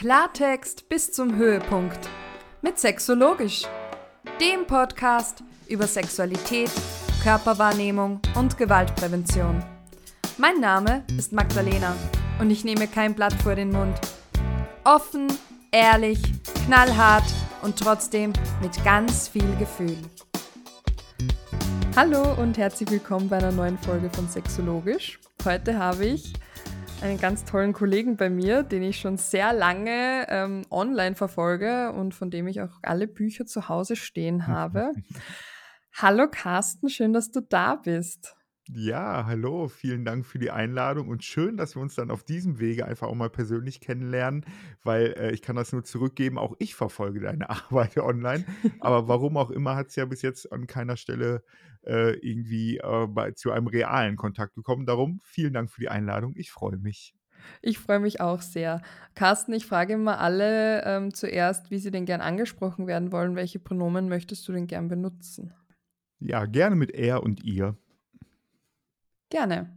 Klartext bis zum Höhepunkt mit Sexologisch, dem Podcast über Sexualität, Körperwahrnehmung und Gewaltprävention. Mein Name ist Magdalena und ich nehme kein Blatt vor den Mund. Offen, ehrlich, knallhart und trotzdem mit ganz viel Gefühl. Hallo und herzlich willkommen bei einer neuen Folge von Sexologisch. Heute habe ich einen ganz tollen Kollegen bei mir, den ich schon sehr lange ähm, online verfolge und von dem ich auch alle Bücher zu Hause stehen habe. Hallo Carsten, schön, dass du da bist. Ja, hallo, vielen Dank für die Einladung und schön, dass wir uns dann auf diesem Wege einfach auch mal persönlich kennenlernen, weil äh, ich kann das nur zurückgeben, auch ich verfolge deine Arbeit online, aber warum auch immer hat es ja bis jetzt an keiner Stelle äh, irgendwie äh, bei, zu einem realen Kontakt gekommen. Darum vielen Dank für die Einladung, ich freue mich. Ich freue mich auch sehr. Carsten, ich frage immer alle ähm, zuerst, wie sie denn gern angesprochen werden wollen. Welche Pronomen möchtest du denn gern benutzen? Ja, gerne mit er und ihr. Gerne.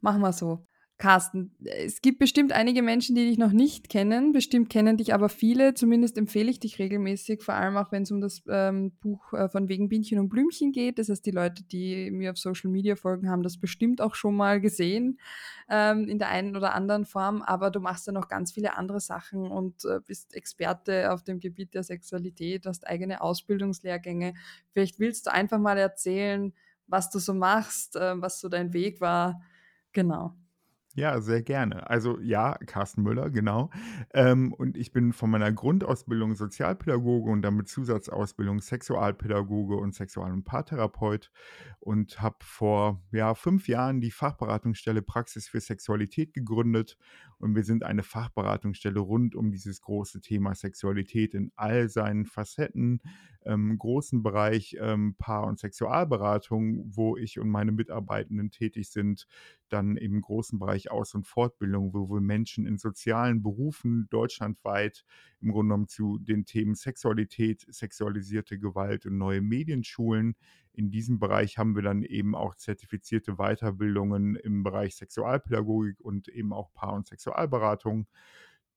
Machen wir so. Carsten, es gibt bestimmt einige Menschen, die dich noch nicht kennen. Bestimmt kennen dich aber viele. Zumindest empfehle ich dich regelmäßig, vor allem auch wenn es um das ähm, Buch äh, von Wegen Bienchen und Blümchen geht. Das heißt, die Leute, die mir auf Social Media folgen, haben das bestimmt auch schon mal gesehen ähm, in der einen oder anderen Form. Aber du machst ja noch ganz viele andere Sachen und äh, bist Experte auf dem Gebiet der Sexualität, hast eigene Ausbildungslehrgänge. Vielleicht willst du einfach mal erzählen, was du so machst, äh, was so dein Weg war. Genau. Ja, sehr gerne. Also ja, Carsten Müller, genau. Ähm, und ich bin von meiner Grundausbildung Sozialpädagoge und dann mit Zusatzausbildung Sexualpädagoge und Sexual- und Paartherapeut und habe vor ja, fünf Jahren die Fachberatungsstelle Praxis für Sexualität gegründet. Und wir sind eine Fachberatungsstelle rund um dieses große Thema Sexualität in all seinen Facetten, ähm, großen Bereich ähm, Paar- und Sexualberatung, wo ich und meine Mitarbeitenden tätig sind, dann im großen Bereich Aus- und Fortbildung, wo wir Menschen in sozialen Berufen deutschlandweit im Grunde genommen zu den Themen Sexualität, sexualisierte Gewalt und neue Medienschulen. In diesem Bereich haben wir dann eben auch zertifizierte Weiterbildungen im Bereich Sexualpädagogik und eben auch Paar- und Sexualberatung.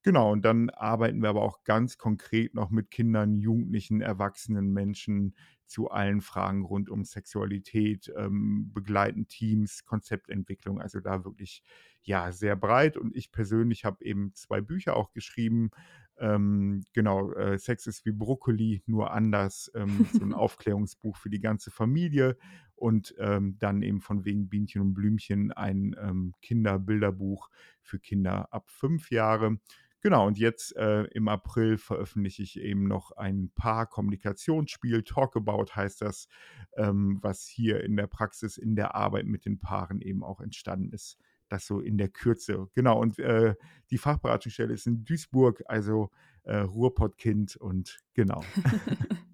Genau, und dann arbeiten wir aber auch ganz konkret noch mit Kindern, Jugendlichen, erwachsenen Menschen zu allen Fragen rund um Sexualität, ähm, begleiten Teams, Konzeptentwicklung, also da wirklich ja sehr breit. Und ich persönlich habe eben zwei Bücher auch geschrieben. Ähm, genau, äh, Sex ist wie Brokkoli, nur anders. Ähm, so ein Aufklärungsbuch für die ganze Familie und ähm, dann eben von wegen Bienchen und Blümchen ein ähm, Kinderbilderbuch für Kinder ab fünf Jahre. Genau, und jetzt äh, im April veröffentliche ich eben noch ein Paar-Kommunikationsspiel, Talkabout heißt das, ähm, was hier in der Praxis, in der Arbeit mit den Paaren eben auch entstanden ist. Das so in der Kürze. Genau, und äh, die Fachberatungsstelle ist in Duisburg, also äh, Ruhrpottkind und genau.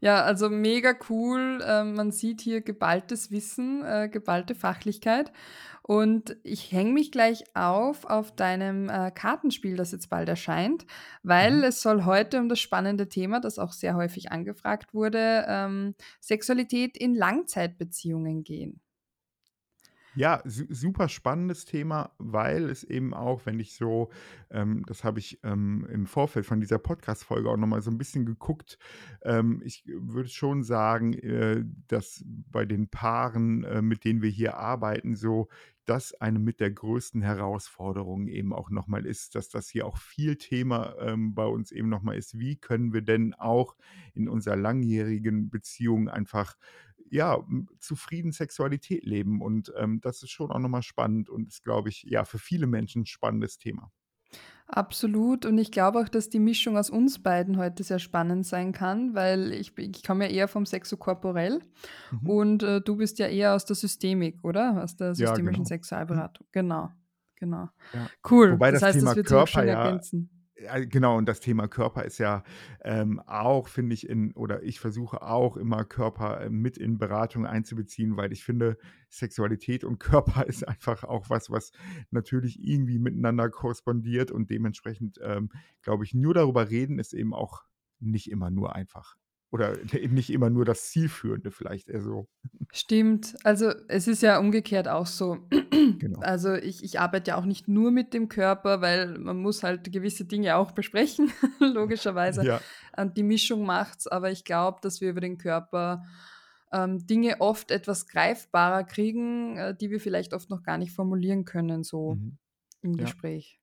Ja, also mega cool. Ähm, man sieht hier geballtes Wissen, äh, geballte Fachlichkeit. Und ich hänge mich gleich auf auf deinem äh, Kartenspiel, das jetzt bald erscheint, weil mhm. es soll heute um das spannende Thema, das auch sehr häufig angefragt wurde, ähm, Sexualität in Langzeitbeziehungen gehen. Ja, su super spannendes Thema, weil es eben auch, wenn ich so, ähm, das habe ich ähm, im Vorfeld von dieser Podcast-Folge auch nochmal so ein bisschen geguckt. Ähm, ich würde schon sagen, äh, dass bei den Paaren, äh, mit denen wir hier arbeiten, so das eine mit der größten Herausforderungen eben auch nochmal ist, dass das hier auch viel Thema ähm, bei uns eben nochmal ist. Wie können wir denn auch in unserer langjährigen Beziehung einfach ja, zufrieden Sexualität leben. Und ähm, das ist schon auch nochmal spannend und ist, glaube ich, ja, für viele Menschen ein spannendes Thema. Absolut. Und ich glaube auch, dass die Mischung aus uns beiden heute sehr spannend sein kann, weil ich, ich komme ja eher vom Sexokorporell mhm. und äh, du bist ja eher aus der Systemik, oder? Aus der systemischen ja, genau. Sexualberatung. Mhm. Genau, genau. Ja. Cool. Wobei das, das heißt, Thema das wird Körper ja, ergänzen genau, und das Thema Körper ist ja ähm, auch, finde ich, in, oder ich versuche auch immer Körper äh, mit in Beratung einzubeziehen, weil ich finde, Sexualität und Körper ist einfach auch was, was natürlich irgendwie miteinander korrespondiert und dementsprechend, ähm, glaube ich, nur darüber reden ist eben auch nicht immer nur einfach. Oder eben nicht immer nur das Zielführende vielleicht eher so. Stimmt. Also, es ist ja umgekehrt auch so. Genau. Also, ich ich arbeite ja auch nicht nur mit dem Körper, weil man muss halt gewisse Dinge auch besprechen, logischerweise. Ja. Und die Mischung macht's, aber ich glaube, dass wir über den Körper, ähm, Dinge oft etwas greifbarer kriegen, äh, die wir vielleicht oft noch gar nicht formulieren können so Mhm. im Ja. Gespräch.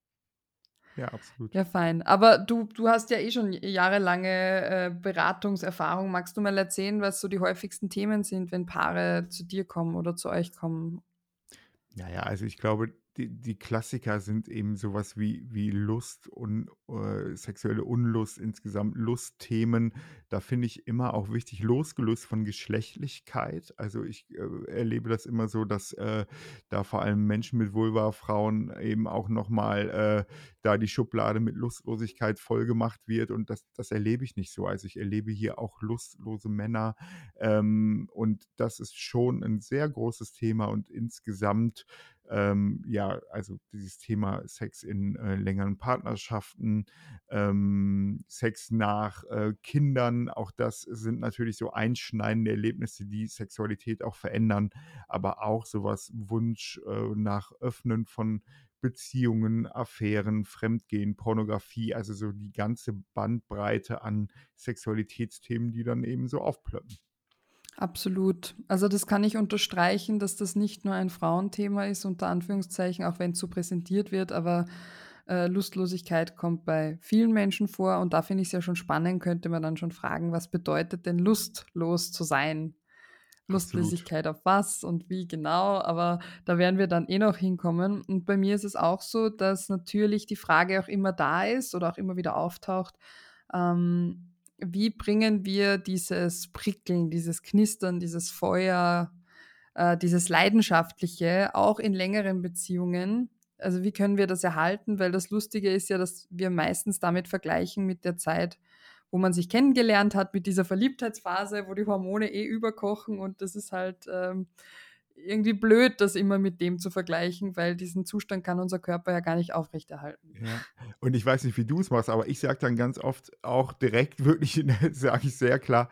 Ja, absolut. Ja, fein. Aber du du hast ja eh schon jahrelange, äh, Beratungserfahrung. Magst du mal erzählen, was so die häufigsten Themen sind, wenn Paare zu dir kommen oder zu euch kommen? Ja, ja, also ich glaube, die die Klassiker sind eben so was wie wie Lust und, äh, sexuelle Unlust, insgesamt Lustthemen. Da finde ich immer auch wichtig, losgelöst von Geschlechtlichkeit. Also, ich, äh, erlebe das immer so, dass, äh, da vor allem Menschen mit Vulva, Frauen eben auch noch mal, äh, da die Schublade mit Lustlosigkeit vollgemacht wird und das das erlebe ich nicht so. Also, ich erlebe hier auch lustlose Männer, ähm, und das ist schon 'n sehr großes Thema und insgesamt, ähm, ja, also dieses Thema Sex in, äh, längeren Partnerschaften, ähm, Sex nach, äh, Kindern, auch das sind natürlich so einschneidende Erlebnisse, die Sexualität auch verändern, aber auch so was Wunsch, äh, nach Öffnen von Beziehungen, Affären, Fremdgehen, Pornografie, also so die ganze Bandbreite an Sexualitätsthemen, die dann eben so aufploppen. Absolut. Also, das kann ich unterstreichen, dass das nicht nur ein Frauenthema ist, unter Anführungszeichen, auch wenn's so präsentiert wird, aber, äh, Lustlosigkeit kommt bei vielen Menschen vor und da finde ich's ja schon spannend, könnte man dann schon fragen: „Was bedeutet denn lustlos zu sein?“ Absolut. Lustlosigkeit auf was und wie genau, aber da werden wir dann eh noch hinkommen. Und bei mir ist es auch so, dass natürlich die Frage auch immer da ist oder auch immer wieder auftaucht, ähm, wie bringen wir dieses Prickeln, dieses Knistern, dieses Feuer, äh, dieses Leidenschaftliche auch in längeren Beziehungen? Also, wie können wir das erhalten? Weil das Lustige ist ja, dass wir meistens damit vergleichen mit der Zeit, wo man sich kennengelernt hat, mit dieser Verliebtheitsphase, wo die Hormone eh überkochen und das ist halt, ähm, irgendwie blöd, das immer mit dem zu vergleichen, weil diesen Zustand kann unser Körper ja gar nicht aufrechterhalten. Ja. Und ich weiß nicht, wie du's machst, aber ich sage dann ganz oft auch direkt wirklich, ne, sage ich sehr klar: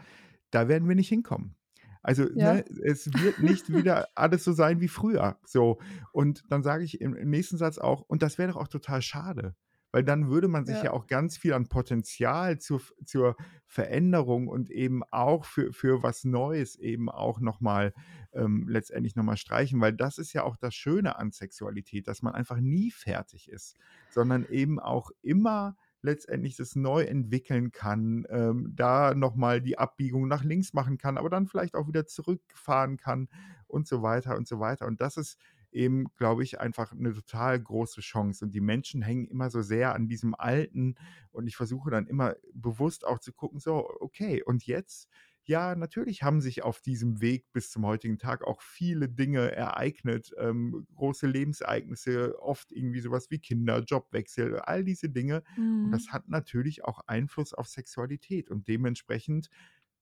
„Da werden wir nicht hinkommen.“ Also, Ja. ne, es wird nicht wieder alles so sein wie früher, so. Und dann sage ich im im nächsten Satz auch: „Und das wäre doch auch total schade.“ Weil dann würde man sich ja Ja. auch ganz viel an Potenzial zur zur Veränderung und eben auch für für was Neues eben auch noch mal ähm, letztendlich noch mal streichen, weil das ist ja auch das Schöne an Sexualität, dass man einfach nie fertig ist, sondern eben auch immer letztendlich das neu entwickeln kann, ähm, da noch mal die Abbiegung nach links machen kann, aber dann vielleicht auch wieder zurückfahren kann und so weiter und so weiter. Und das ist eben, glaube ich, einfach 'ne total große Chance. Und die Menschen hängen immer so sehr an diesem Alten und ich versuche dann immer bewusst auch zu gucken: „So, okay, und jetzt?“ Ja, natürlich haben sich auf diesem Weg bis zum heutigen Tag auch viele Dinge ereignet, ähm, große Lebensereignisse, oft irgendwie so was wie Kinder, Jobwechsel, all diese Dinge. Und das Mhm. hat natürlich auch Einfluss auf Sexualität und dementsprechend,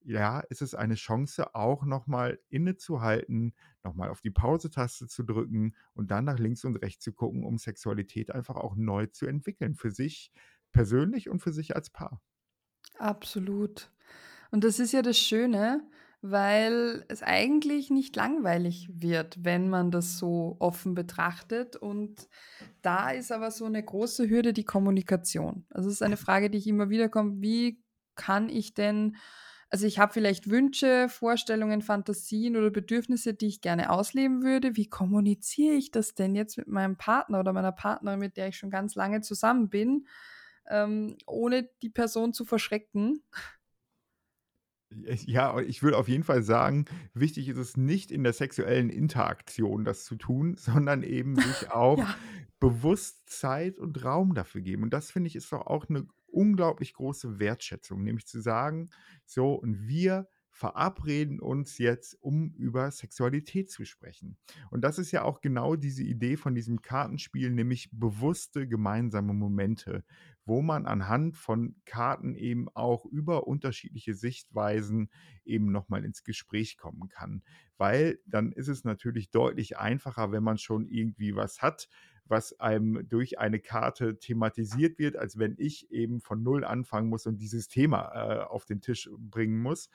ja, ist es eine Chance, auch noch mal innezuhalten, noch mal auf die Pause-Taste zu drücken und dann nach links und rechts zu gucken, um Sexualität einfach auch neu zu entwickeln für sich persönlich und für sich als Paar. Absolut. Und das ist ja das Schöne, weil es eigentlich nicht langweilig wird, wenn man das so offen betrachtet. Und da ist aber so 'ne große Hürde die Kommunikation. Also, es ist eine Frage, die ich immer wieder kommt: „Wie kann ich denn“ also, ich habe vielleicht Wünsche, Vorstellungen, Fantasien oder Bedürfnisse, die ich gerne ausleben würde. Wie kommuniziere ich das denn jetzt mit meinem Partner oder meiner Partnerin, mit der ich schon ganz lange zusammen bin, ähm, ohne die Person zu verschrecken? Ja, ich würde auf jeden Fall sagen, wichtig ist es nicht in der sexuellen Interaktion, das zu tun, sondern eben sich auch Ja. bewusst Zeit und Raum dafür geben. Und das finde ich, ist doch auch 'ne unglaublich große Wertschätzung, nämlich zu sagen: „So, und wir verabreden uns jetzt, um über Sexualität zu sprechen.“ Und das ist ja auch genau diese Idee von diesem Kartenspiel, nämlich bewusste gemeinsame Momente, wo man anhand von Karten eben auch über unterschiedliche Sichtweisen eben noch mal ins Gespräch kommen kann. Weil dann ist es natürlich deutlich einfacher, wenn man schon irgendwie was hat, was einem durch eine Karte thematisiert wird, als wenn ich eben von null anfangen muss und dieses Thema äh, auf den Tisch bringen muss.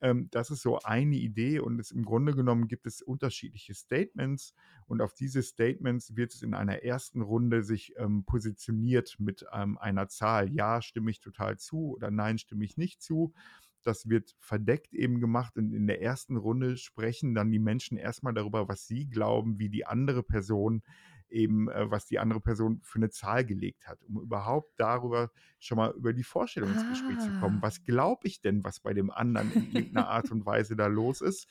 Ähm, das ist so eine Idee und es, im Grunde genommen gibt es unterschiedliche Statements und auf diese Statements wird es in einer ersten Runde sich ähm, positioniert mit ähm, einer Zahl. Ja, stimme ich total zu oder nein, stimme ich nicht zu. Das wird verdeckt eben gemacht und in der ersten Runde sprechen dann die Menschen erstmal darüber, was sie glauben, wie die andere Person eben, äh, was die andere Person für eine Zahl gelegt hat, um überhaupt darüber schon mal über die Vorstellung ins Gespräch zu kommen. Ah. Was glaube ich denn, was bei dem anderen in irgendeiner Art und Weise da los ist?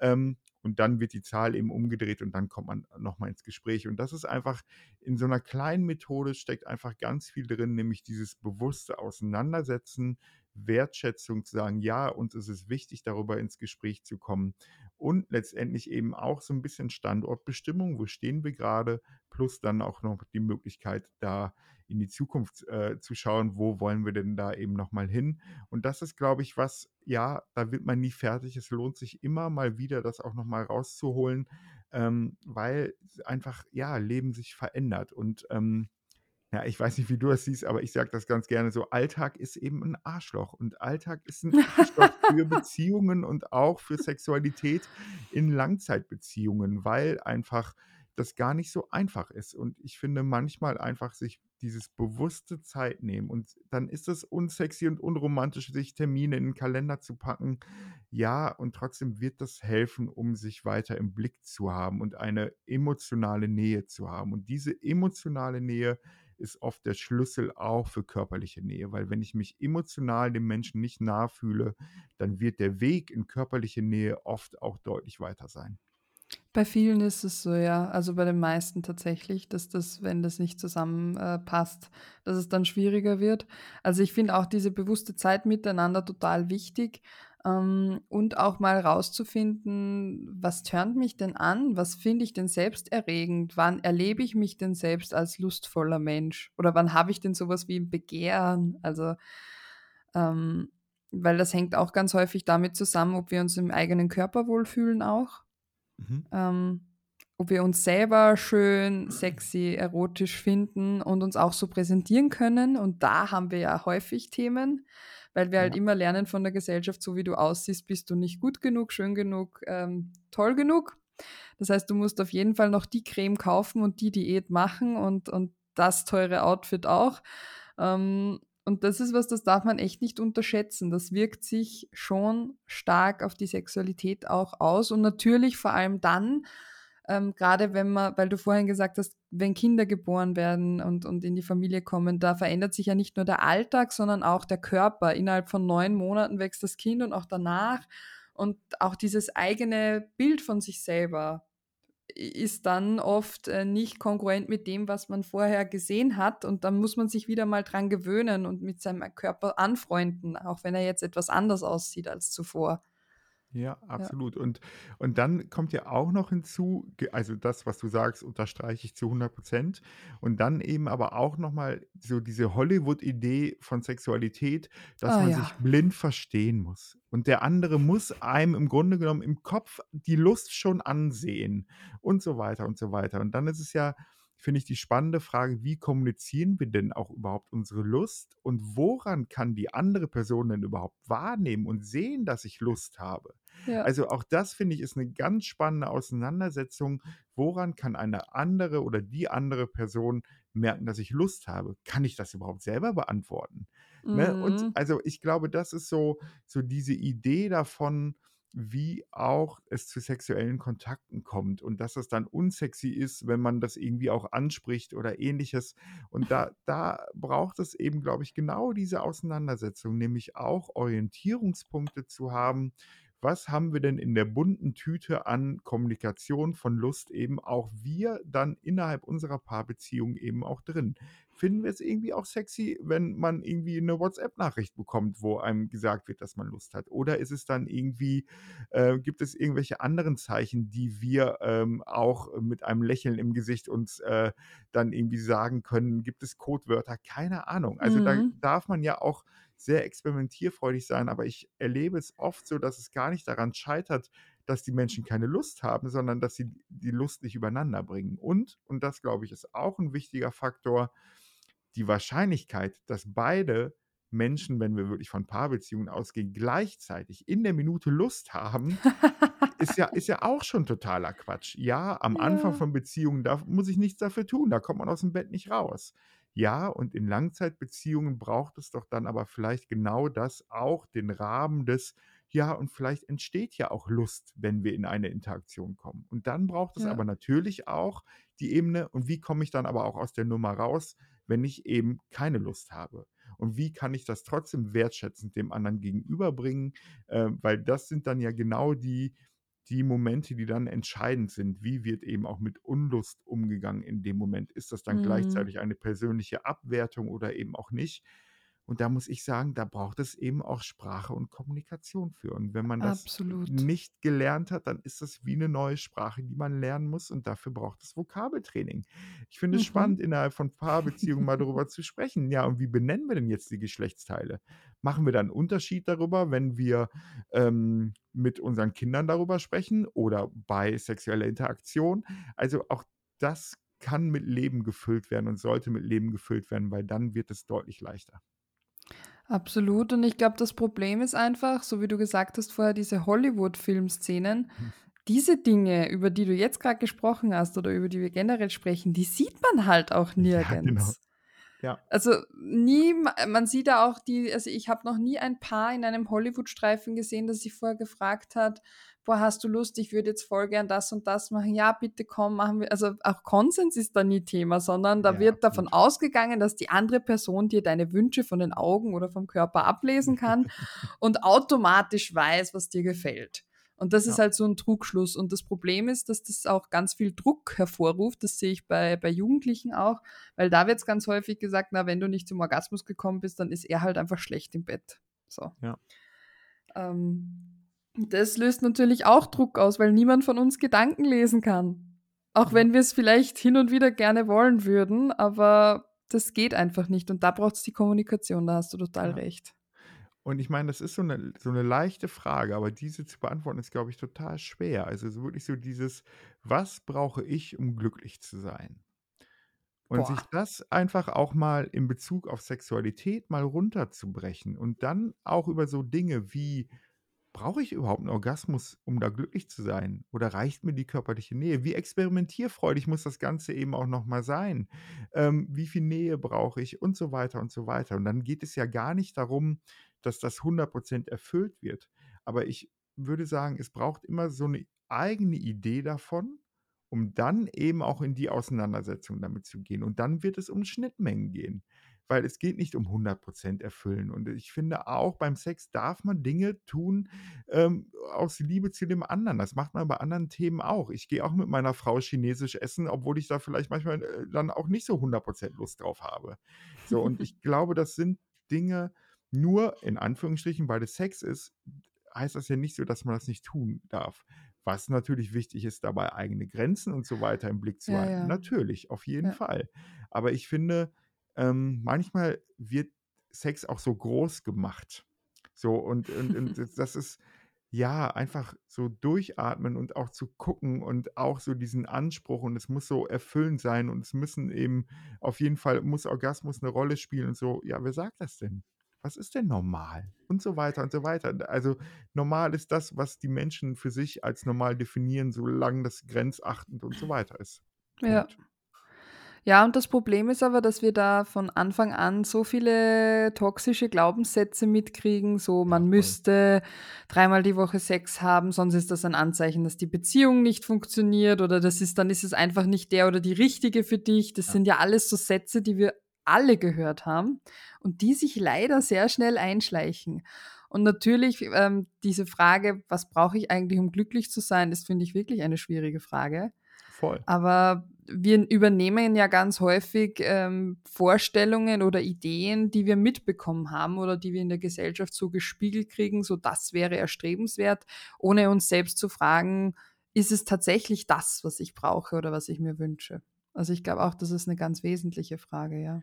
Ähm, und dann wird die Zahl eben umgedreht und dann kommt man noch mal ins Gespräch. Und das ist einfach in so einer kleinen Methode steckt einfach ganz viel drin, nämlich dieses bewusste Auseinandersetzen, Wertschätzung zu sagen, ja, uns ist es wichtig, darüber ins Gespräch zu kommen und letztendlich eben auch so ein bisschen Standortbestimmung, wo stehen wir gerade, plus dann auch noch die Möglichkeit, da in die Zukunft äh, zu schauen, wo wollen wir denn da eben noch mal hin. Und das ist, glaube ich, was, ja, da wird man nie fertig. Es lohnt sich immer mal wieder, das auch noch mal rauszuholen, ähm, weil einfach, ja, Leben sich verändert und ähm, ja, ich weiß nicht, wie du das siehst, aber ich sage das ganz gerne so: Alltag ist eben ein Arschloch und Alltag ist ein Arschloch für Beziehungen und auch für Sexualität in Langzeitbeziehungen, weil einfach das gar nicht so einfach ist. Und ich finde manchmal einfach sich dieses bewusste Zeit nehmen und dann ist es unsexy und unromantisch, sich Termine in den Kalender zu packen. Ja, und trotzdem wird das helfen, um sich weiter im Blick zu haben und eine emotionale Nähe zu haben. Und diese emotionale Nähe ist oft der Schlüssel auch für körperliche Nähe, weil wenn ich mich emotional dem Menschen nicht nahe fühle, dann wird der Weg in körperliche Nähe oft auch deutlich weiter sein. Bei vielen ist es so, ja. Also bei den meisten tatsächlich, dass das, wenn das nicht zusammenpasst, äh, dass es dann schwieriger wird. Also ich finde auch diese bewusste Zeit miteinander total wichtig. Ähm, und auch mal rauszufinden, was tönt mich denn an? Was finde ich denn selbsterregend? Wann erlebe ich mich denn selbst als lustvoller Mensch? Oder wann habe ich denn sowas wie ein Begehren? Also, ähm, weil das hängt auch ganz häufig damit zusammen, ob wir uns im eigenen Körper wohlfühlen auch. Mhm. Ähm, ob wir uns selber schön, sexy, erotisch finden und uns auch so präsentieren können. Und da haben wir ja häufig Themen, weil wir halt Ja. immer lernen von der Gesellschaft, so wie du aussiehst, bist du nicht gut genug, schön genug, ähm, toll genug. Das heißt, du musst auf jeden Fall noch die Creme kaufen und die Diät machen und, und das teure Outfit auch. Ähm, und das ist was, das darf man echt nicht unterschätzen. Das wirkt sich schon stark auf die Sexualität auch aus und natürlich vor allem dann, ähm, gerade wenn man, weil du vorhin gesagt hast, wenn Kinder geboren werden und, und in die Familie kommen, da verändert sich ja nicht nur der Alltag, sondern auch der Körper. Innerhalb von neun Monaten wächst das Kind und auch danach. Und auch dieses eigene Bild von sich selber ist dann oft äh, nicht kongruent mit dem, was man vorher gesehen hat. Und dann muss man sich wieder mal dran gewöhnen und mit seinem Körper anfreunden, auch wenn er jetzt etwas anders aussieht als zuvor. Ja, Ja. absolut. Und und dann kommt ja auch noch hinzu, also das, was du sagst, unterstreiche ich zu 100% Und dann eben aber auch noch mal so diese Hollywood-Idee von Sexualität, dass Ah man ja. sich blind verstehen muss. Und der andere muss einem im Grunde genommen im Kopf die Lust schon ansehen und so weiter und so weiter. Und dann ist es ja, finde ich, die spannende Frage, wie kommunizieren wir denn auch überhaupt unsere Lust und woran kann die andere Person denn überhaupt wahrnehmen und sehen, dass ich Lust habe? Ja. Also auch das finde ich ist eine ganz spannende Auseinandersetzung. Woran kann eine andere oder die andere Person merken, dass ich Lust habe? Kann ich das überhaupt selber beantworten? Ne? Und Mhm. also ich glaube, das ist so, so diese Idee davon, wie auch es zu sexuellen Kontakten kommt und dass es dann unsexy ist, wenn man das irgendwie auch anspricht oder ähnliches. Und da, da braucht es eben, glaube ich, genau diese Auseinandersetzung, nämlich auch Orientierungspunkte zu haben, was haben wir denn in der bunten Tüte an Kommunikation von Lust eben auch wir dann innerhalb unserer Paarbeziehung eben auch drin? Finden wir es irgendwie auch sexy, wenn man irgendwie eine WhatsApp-Nachricht bekommt, wo einem gesagt wird, dass man Lust hat? Oder ist es dann irgendwie, äh, gibt es irgendwelche anderen Zeichen, die wir ähm, auch mit einem Lächeln im Gesicht uns äh, dann irgendwie sagen können? Gibt es Codewörter? Keine Ahnung. Also da Mhm. darf man ja auch sehr experimentierfreudig sein, aber ich erlebe es oft so, dass es gar nicht daran scheitert, dass die Menschen keine Lust haben, sondern dass sie die Lust nicht übereinander bringen. Und, und das glaube ich, ist auch ein wichtiger Faktor, die Wahrscheinlichkeit, dass beide Menschen, wenn wir wirklich von Paarbeziehungen ausgehen, gleichzeitig in der Minute Lust haben, ist ja, ist ja auch schon totaler Quatsch. Ja, am Anfang Ja. von Beziehungen, da muss ich nichts dafür tun, da kommt man aus dem Bett nicht raus. Ja, und in Langzeitbeziehungen braucht es doch dann aber vielleicht genau das auch, den Rahmen des, ja, und vielleicht entsteht ja auch Lust, wenn wir in eine Interaktion kommen. Und dann braucht es Ja. aber natürlich auch die Ebene, und wie komme ich dann aber auch aus der Nummer raus, wenn ich eben keine Lust habe? Und wie kann ich das trotzdem wertschätzend dem anderen gegenüberbringen? Äh, weil das sind dann ja genau die, die Momente, die dann entscheidend sind. Wie wird eben auch mit Unlust umgegangen in dem Moment? Ist das dann Mhm. gleichzeitig eine persönliche Abwertung oder eben auch nicht? Und da muss ich sagen, da braucht es eben auch Sprache und Kommunikation für. Und wenn man das Absolut. nicht gelernt hat, dann ist das wie eine neue Sprache, die man lernen muss. Und dafür braucht es Vokabeltraining. Ich finde es Mhm. spannend, innerhalb von Paarbeziehungen mal darüber zu sprechen. Ja, und wie benennen wir denn jetzt die Geschlechtsteile? Machen wir da einen Unterschied darüber, wenn wir ähm, mit unseren Kindern darüber sprechen oder bei sexueller Interaktion? Also auch das kann mit Leben gefüllt werden und sollte mit Leben gefüllt werden, weil dann wird es deutlich leichter. Absolut. Und ich glaube, das Problem ist einfach, so wie du gesagt hast vorher, diese Hollywood-Filmszenen, Hm. diese Dinge, über die du jetzt gerade gesprochen hast oder über die wir generell sprechen, die sieht man halt auch Ja, genau. Ja. Also nie, man sieht da auch die, also ich habe noch nie ein Paar in einem Hollywood-Streifen gesehen, das sich vorher gefragt hat, boah, hast du Lust, ich würde jetzt voll gern das und das machen, ja, bitte komm, machen wir, also auch Konsens ist da nie Thema, sondern da Ja, wird davon absolut. ausgegangen, dass die andere Person dir deine Wünsche von den Augen oder vom Körper ablesen kann und automatisch weiß, was dir gefällt. Und das ist Ja. halt so ein Trugschluss. Und das Problem ist, dass das auch ganz viel Druck hervorruft. Das sehe ich bei, bei Jugendlichen auch, weil da wird es ganz häufig gesagt, na, wenn du nicht zum Orgasmus gekommen bist, dann ist er halt einfach schlecht im Bett. So. Ja. Ähm, das löst natürlich auch Druck aus, weil niemand von uns Gedanken lesen kann. Auch wenn wir es vielleicht hin und wieder gerne wollen würden, aber das geht einfach nicht. Und da braucht es die Kommunikation, da hast du total Ja. recht. Und ich meine, das ist so eine, so eine leichte Frage, aber diese zu beantworten ist, glaube ich, total schwer. Also so wirklich so dieses, was brauche ich, um glücklich zu sein? Und sich Boah. das einfach auch mal in Bezug auf Sexualität mal runterzubrechen und dann auch über so Dinge wie, brauche ich überhaupt einen Orgasmus, um da glücklich zu sein? Oder reicht mir die körperliche Nähe? Wie experimentierfreudig muss das Ganze eben auch noch mal sein? Ähm, wie viel Nähe brauche ich? Und so weiter und so weiter. Und dann geht es ja gar nicht darum, dass das 100% erfüllt wird. Aber ich würde sagen, es braucht immer so eine eigene Idee davon, um dann eben auch in die Auseinandersetzung damit zu gehen. Und dann wird es um Schnittmengen gehen, weil es geht nicht um 100% erfüllen. Und ich finde auch beim Sex darf man Dinge tun ähm, aus Liebe zu dem anderen. Das macht man bei anderen Themen auch. Ich gehe auch mit meiner Frau chinesisch essen, obwohl ich da vielleicht manchmal äh, dann auch nicht so 100% Lust drauf habe. So, und ich glaube, das sind Dinge, nur in Anführungsstrichen, weil es Sex ist, heißt das ja nicht so, dass man das nicht tun darf. Was natürlich wichtig ist, dabei eigene Grenzen und so weiter im Blick zu Ja, halten. ja. Natürlich, auf jeden Ja. Fall. Aber ich finde, ähm, manchmal wird Sex auch so groß gemacht. So, und, und, und das- das ist ja einfach so durchatmen und auch zu gucken und auch so diesen Anspruch und es muss so erfüllend sein und es müssen eben auf jeden Fall muss Orgasmus eine Rolle spielen und so. Ja, wer sagt das denn? Was ist denn normal? Und so weiter und so weiter. Also normal ist das, was die Menschen für sich als normal definieren, solange das grenzachtend und so weiter ist. Ja. Punkt. Ja, und das Problem ist aber, dass wir da von Anfang an so viele toxische Glaubenssätze mitkriegen, so Ja, man voll. müsste dreimal die Woche Sex haben, sonst ist das ein Anzeichen, dass die Beziehung nicht funktioniert oder das ist, dann ist es einfach nicht der oder die richtige für dich. Das Ja. sind ja alles so Sätze, die wir alle gehört haben und die sich leider sehr schnell einschleichen. Und natürlich ähm, diese Frage, was brauche ich eigentlich, um glücklich zu sein, das finde ich wirklich eine schwierige Frage. Voll. Aber wir übernehmen ja ganz häufig ähm, Vorstellungen oder Ideen, die wir mitbekommen haben oder die wir in der Gesellschaft so gespiegelt kriegen, so das wäre erstrebenswert, ohne uns selbst zu fragen, ist es tatsächlich das, was ich brauche oder was ich mir wünsche? Also ich glaube auch, das ist eine ganz wesentliche Frage, ja.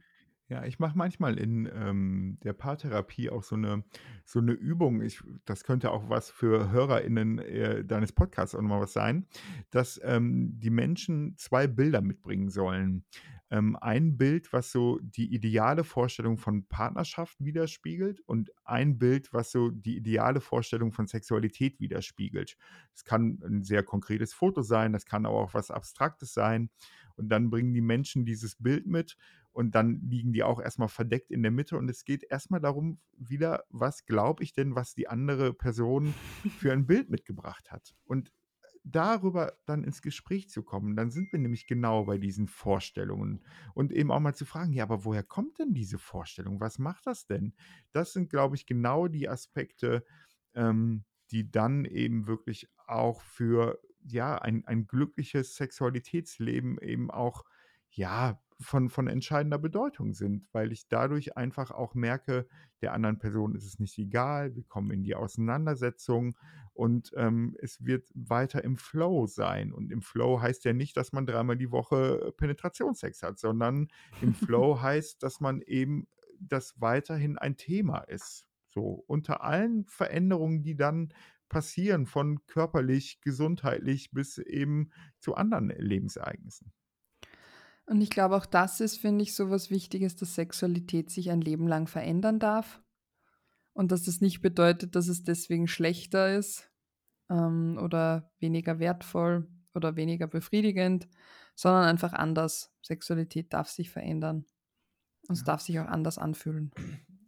Ja, ich mache manchmal in, ähm, der Paartherapie auch so eine so 'ne Übung. Ich das könnte auch was für HörerInnen, äh, deines Podcasts auch noch mal was sein, dass, ähm, die Menschen 2 Bilder mitbringen sollen. Ähm, ein Bild, was so die ideale Vorstellung von Partnerschaft widerspiegelt und ein Bild, was so die ideale Vorstellung von Sexualität widerspiegelt. Es kann ein sehr konkretes Foto sein, das kann aber auch was Abstraktes sein. Und dann bringen die Menschen dieses Bild mit und dann liegen die auch erstmal verdeckt in der Mitte und es geht erstmal darum wieder, was glaube ich denn, was die andere Person für ein Bild mitgebracht hat? Und darüber dann ins Gespräch zu kommen, dann sind wir nämlich genau bei diesen Vorstellungen und eben auch mal zu fragen: „Ja, aber woher kommt denn diese Vorstellung? Was macht das denn?“ Das sind, glaube ich, genau die Aspekte, ähm, die dann eben wirklich auch für, ja, ein ein glückliches Sexualitätsleben eben auch, ja, von von entscheidender Bedeutung sind, weil ich dadurch einfach auch merke, der anderen Person ist es nicht egal, wir kommen in die Auseinandersetzung und, ähm, es wird weiter im Flow sein. Und im Flow heißt ja nicht, dass man dreimal die Woche Penetrationssex hat, sondern im Flow heißt, dass man eben das weiterhin ein Thema ist. So, unter allen Veränderungen, die dann passieren, von körperlich, gesundheitlich bis eben zu anderen Lebensereignissen. Und ich glaube, auch das ist, finde ich, so was Wichtiges, dass Sexualität sich ein Leben lang verändern darf und dass das nicht bedeutet, dass es deswegen schlechter ist, ähm, oder weniger wertvoll oder weniger befriedigend, sondern einfach anders. Sexualität darf sich verändern und es Ja. darf sich auch anders anfühlen.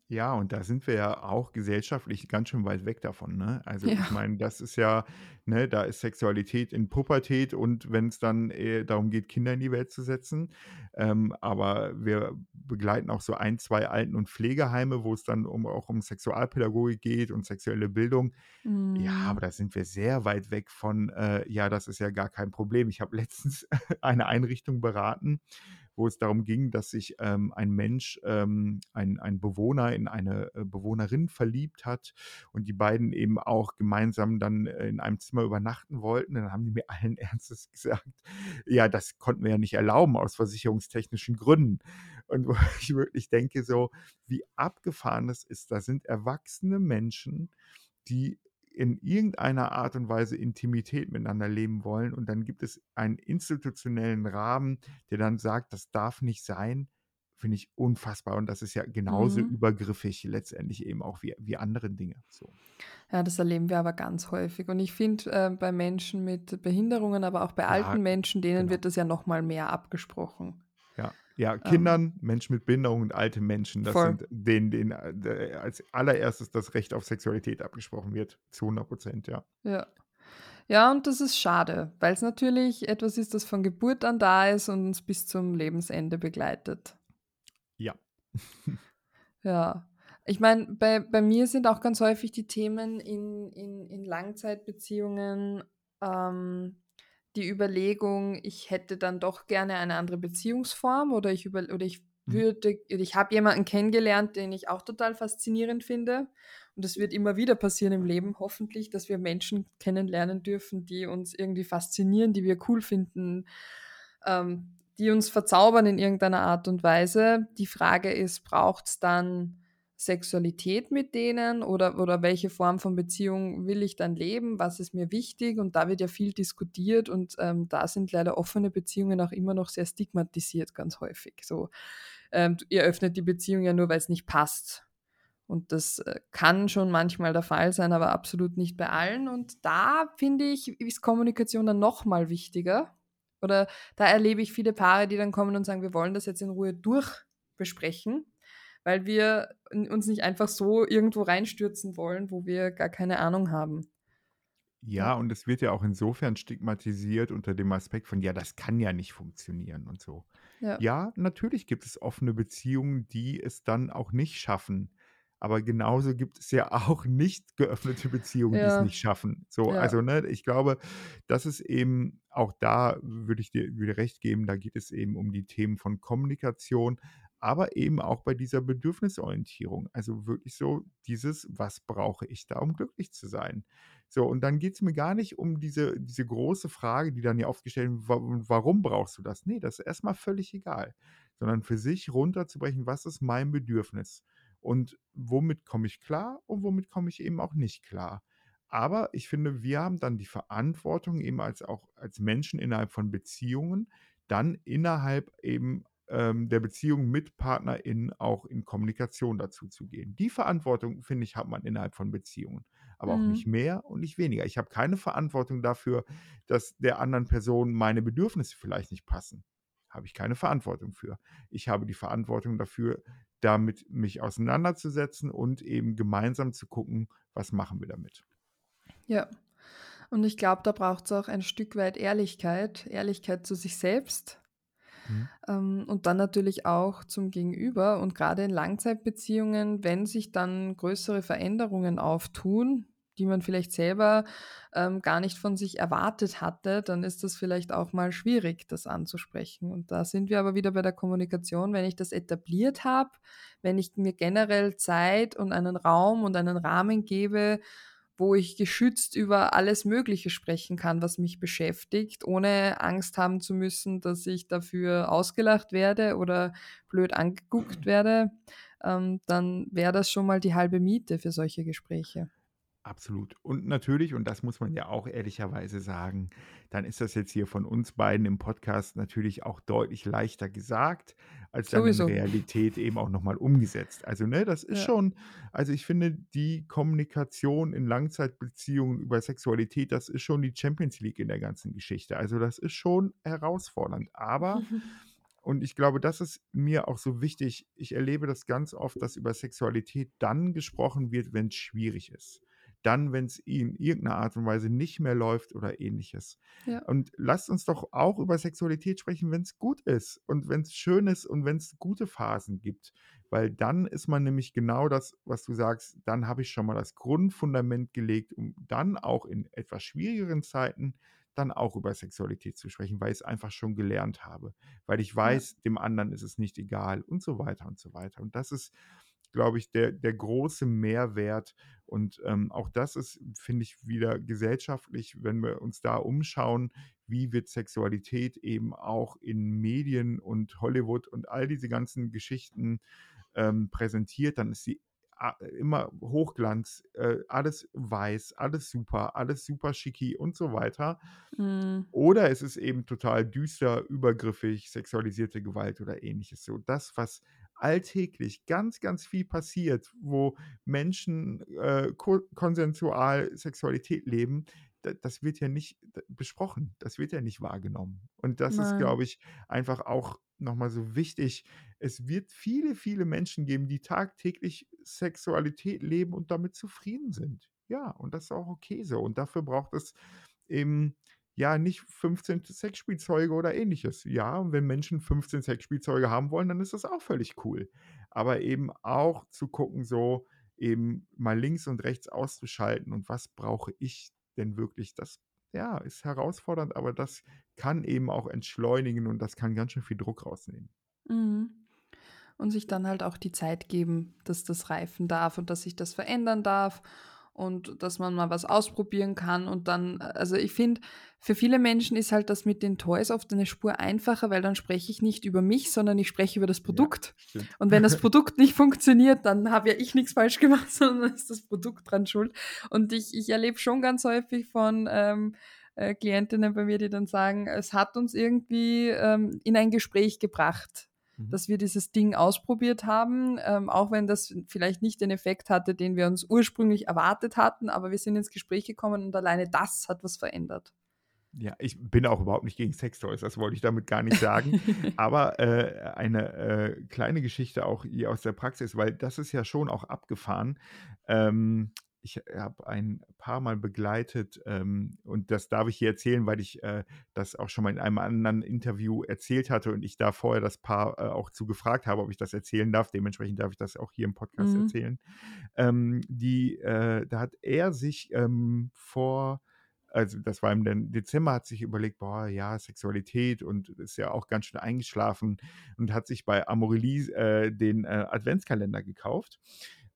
Ja, und da sind wir ja auch gesellschaftlich ganz schön weit weg davon, ne? Also, ich Ja. meine, das ist ja ne, da ist Sexualität in Pubertät und wenn es dann, äh, darum geht, Kinder in die Welt zu setzen. Ähm, aber wir begleiten auch so ein, 2 Alten und Pflegeheime, wo es dann um auch um Sexualpädagogik geht und sexuelle Bildung. Ja, Mhm. aber da sind wir sehr weit weg von, äh: „Ja, das ist ja gar kein Problem.“ Ich habe letztens eine Einrichtung beraten, wo es darum ging, dass sich, ähm, ein Mensch, ähm, ein ein Bewohner in eine, äh, Bewohnerin verliebt hat und die beiden eben auch gemeinsam dann, äh, in einem Zimmer übernachten wollten. Dann haben die mir allen Ernstes gesagt: „Ja, das konnten wir ja nicht erlauben aus versicherungstechnischen Gründen.“ Und wo ich wirklich denke so, wie abgefahren das ist. Da sind erwachsene Menschen, die in irgendeiner Art und Weise Intimität miteinander leben wollen und dann gibt es einen institutionellen Rahmen, der dann sagt: „Das darf nicht sein“, finde ich unfassbar und das ist ja genauso Mhm. übergriffig letztendlich eben auch wie wie andere Dinge, so. Ja, das erleben wir aber ganz häufig. Und ich finde, äh, bei Menschen mit Behinderungen, aber auch bei Ja, alten Menschen, denen genau. wird das ja noch mal mehr abgesprochen. Ja, Ähm, Kindern, Menschen mit Behinderung und alte Menschen, das voll. sind denen denen, äh, d als allererstes das Recht auf Sexualität abgesprochen wird, zu 100% ja. Ja. Ja, und das ist schade, weil es natürlich etwas ist, das von Geburt an da ist und uns bis zum Lebensende begleitet. Ja. Ja. Ich meine, bei bei mir sind auch ganz häufig die Themen in in in Langzeitbeziehungen, ähm, die Überlegung, ich hätte dann doch gerne eine andere Beziehungsform oder ich über oder ich Mhm. würde oder ich habe jemanden kennengelernt, den ich auch total faszinierend finde. Und das wird immer wieder passieren im Leben, hoffentlich, dass wir Menschen kennenlernen dürfen, die uns irgendwie faszinieren, die wir cool finden, ähm, die uns verzaubern in irgendeiner Art und Weise. Die Frage ist, braucht's dann Sexualität mit denen oder oder welche Form von Beziehung will ich dann leben? Was ist mir wichtig? Und da wird ja viel diskutiert und, ähm, da sind leider offene Beziehungen auch immer noch sehr stigmatisiert, ganz häufig. So, ähm, ihr öffnet die Beziehung ja nur, weil's nicht passt. Und das, äh, kann schon manchmal der Fall sein, aber absolut nicht bei allen. Und da finde ich, ist Kommunikation dann noch mal wichtiger. Oder da erlebe ich viele Paare, die dann kommen und sagen: „Wir wollen das jetzt in Ruhe durchbesprechen, weil wir uns nicht einfach so irgendwo reinstürzen wollen, wo wir gar keine Ahnung haben.“ Ja, Ja. und es wird ja auch insofern stigmatisiert unter dem Aspekt von: „Ja, das kann ja nicht funktionieren“ und so. Ja. Ja, natürlich gibt es offene Beziehungen, die es dann auch nicht schaffen, aber genauso gibt es ja auch nicht geöffnete Beziehungen, die es Ja. nicht schaffen. So, Ja. also, ne, ich glaube, das ist eben auch da würde ich dir würde recht geben, da geht es eben um die Themen von Kommunikation, aber eben auch bei dieser Bedürfnisorientierung. Also, wirklich so dieses: „Was brauche ich da, um glücklich zu sein?“ So, und dann geht's mir gar nicht um diese diese große Frage, die dann ja oft gestellt wird: „Wa warum brauchst du das?“ Ne, das ist erst mal völlig egal. sondern für sich runterzubrechen, was ist mein Bedürfnis und womit komme ich klar und womit komme ich eben auch nicht klar. Aber ich finde, wir haben dann die Verantwortung, eben als auch als Menschen innerhalb von Beziehungen, dann innerhalb eben ähm, der Beziehung mit PartnerInnen auch in Kommunikation dazu zu gehen. Die Verantwortung, finde ich, hat man innerhalb von Beziehungen. Aber auch nicht Mhm. mehr und nicht weniger. Ich habe keine Verantwortung dafür, dass der anderen Person meine Bedürfnisse vielleicht nicht passen. Habe ich keine Verantwortung für. Ich habe die Verantwortung dafür, damit mich auseinanderzusetzen und eben gemeinsam zu gucken, was machen wir damit. Ja. Und ich glaube, da braucht es auch ein Stück weit Ehrlichkeit, Ehrlichkeit zu sich selbst Mhm. ähm, und dann natürlich auch zum Gegenüber. Und gerade in Langzeitbeziehungen, wenn sich dann größere Veränderungen auftun, die man vielleicht selber ähm, gar nicht von sich erwartet hatte, dann ist das vielleicht auch mal schwierig, das anzusprechen. Und da sind wir aber wieder bei der Kommunikation. Wenn ich das etabliert habe, wenn ich mir generell Zeit und einen Raum und einen Rahmen gebe, wo ich geschützt über alles Mögliche sprechen kann, was mich beschäftigt, ohne Angst haben zu müssen, dass ich dafür ausgelacht werde oder blöd angeguckt werde, ähm, dann wäre das schon mal die halbe Miete für solche Gespräche. Absolut. Und natürlich, und das muss man ja auch ehrlicherweise sagen, dann ist das jetzt hier von uns beiden im Podcast natürlich auch deutlich leichter gesagt, als dann in Sowieso. Realität eben auch nochmal umgesetzt. Also, ne, das ist Ja. schon, also ich finde, die Kommunikation in Langzeitbeziehungen über Sexualität, das ist schon die Champions League in der ganzen Geschichte. Also, das ist schon herausfordernd. Aber und ich glaube, das ist mir auch so wichtig. Ich erlebe das ganz oft, dass über Sexualität dann gesprochen wird, wenn es schwierig ist. Dann, wenn es in irgendeiner Art und Weise nicht mehr läuft oder ähnliches. Ja. Und lasst uns doch auch über Sexualität sprechen, wenn es gut ist und wenn es schön ist und wenn es gute Phasen gibt. Weil dann ist man nämlich genau das, was du sagst, dann habe ich schon mal das Grundfundament gelegt, um dann auch in etwas schwierigeren Zeiten dann auch über Sexualität zu sprechen, weil ich es einfach schon gelernt habe, weil ich Ja. weiß, dem anderen ist es nicht egal und so weiter und so weiter. Und das ist, glaube ich, der, der große Mehrwert. Und ähm, auch das ist, finde ich, wieder gesellschaftlich, wenn wir uns da umschauen, wie wird Sexualität eben auch in Medien und Hollywood und all diese ganzen Geschichten ähm, präsentiert, dann ist sie a- immer Hochglanz, äh, alles weiß, alles super, alles super schicki und so weiter. Mm, Oder es ist eben total düster, übergriffig, sexualisierte Gewalt oder ähnliches. So das, was alltäglich ganz, ganz viel passiert, wo Menschen äh, ko konsensual Sexualität leben, da, das wird ja nicht besprochen, das wird ja nicht wahrgenommen. Und das ist, nein. glaube ich, einfach auch nochmal so wichtig. Es wird viele, viele Menschen geben, die tagtäglich Sexualität leben und damit zufrieden sind. Ja, und das ist auch okay so. Und dafür braucht es eben ja, nicht 15 Sexspielzeuge oder ähnliches. Ja, wenn Menschen 15 Sexspielzeuge haben wollen, dann ist das auch völlig cool. Aber eben auch zu gucken, so eben mal links und rechts auszuschalten und was brauche ich denn wirklich, das ja, ist herausfordernd, aber das kann eben auch entschleunigen und das kann ganz schön viel Druck rausnehmen. Mhm. Und sich dann halt auch die Zeit geben, dass das reifen darf und dass sich das verändern darf und dass man mal was ausprobieren kann. Und dann, also ich finde, für viele Menschen ist halt das mit den Toys oft eine Spur einfacher, weil dann spreche ich nicht über mich, sondern ich spreche über das Ja, Produkt. stimmt. Und wenn das Produkt nicht funktioniert, dann habe ja ich nichts falsch gemacht, sondern ist das Produkt dran schuld. Und ich, ich erlebe schon ganz häufig von ähm, äh, Klientinnen bei mir, die dann sagen, es hat uns irgendwie ähm, in ein Gespräch gebracht, Mhm. dass wir dieses Ding ausprobiert haben, ähm, auch wenn das vielleicht nicht den Effekt hatte, den wir uns ursprünglich erwartet hatten, aber wir sind ins Gespräch gekommen und alleine das hat was verändert. Ja, ich bin auch überhaupt nicht gegen Sextoys, das wollte ich damit gar nicht sagen. Aber äh, eine äh, kleine Geschichte auch hier aus der Praxis, weil das ist ja schon auch abgefahren. Ähm, ich habe ein paar Mal begleitet ähm, und das darf ich hier erzählen, weil ich äh, das auch schon mal in einem anderen Interview erzählt hatte und ich da vorher das Paar äh, auch zu gefragt habe, ob ich das erzählen darf. Dementsprechend darf ich das auch hier im Podcast Mhm. erzählen. Ähm, die, äh, da hat er sich ähm, vor also das war im Dezember, hat sich überlegt, boah, ja, Sexualität und ist ja auch ganz schön eingeschlafen und hat sich bei Amorelie äh, den äh, Adventskalender gekauft.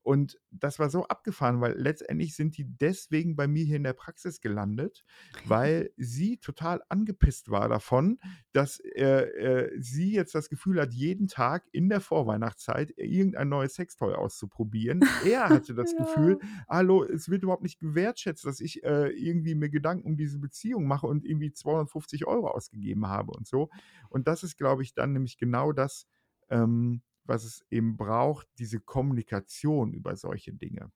Und das war so abgefahren, weil letztendlich sind die deswegen bei mir hier in der Praxis gelandet, weil sie total angepisst war davon, dass äh, äh, sie jetzt das Gefühl hat, jeden Tag in der Vorweihnachtszeit irgendein neues Sextoy auszuprobieren. Er hatte das Gefühl, Ja. hallo, es wird überhaupt nicht gewertschätzt, dass ich äh, irgendwie mir Gedanken um diese Beziehung mache und irgendwie 250 Euro ausgegeben habe und so. Und das ist, glaube ich, dann nämlich genau das, ähm, was es eben braucht, diese Kommunikation über solche Dinge.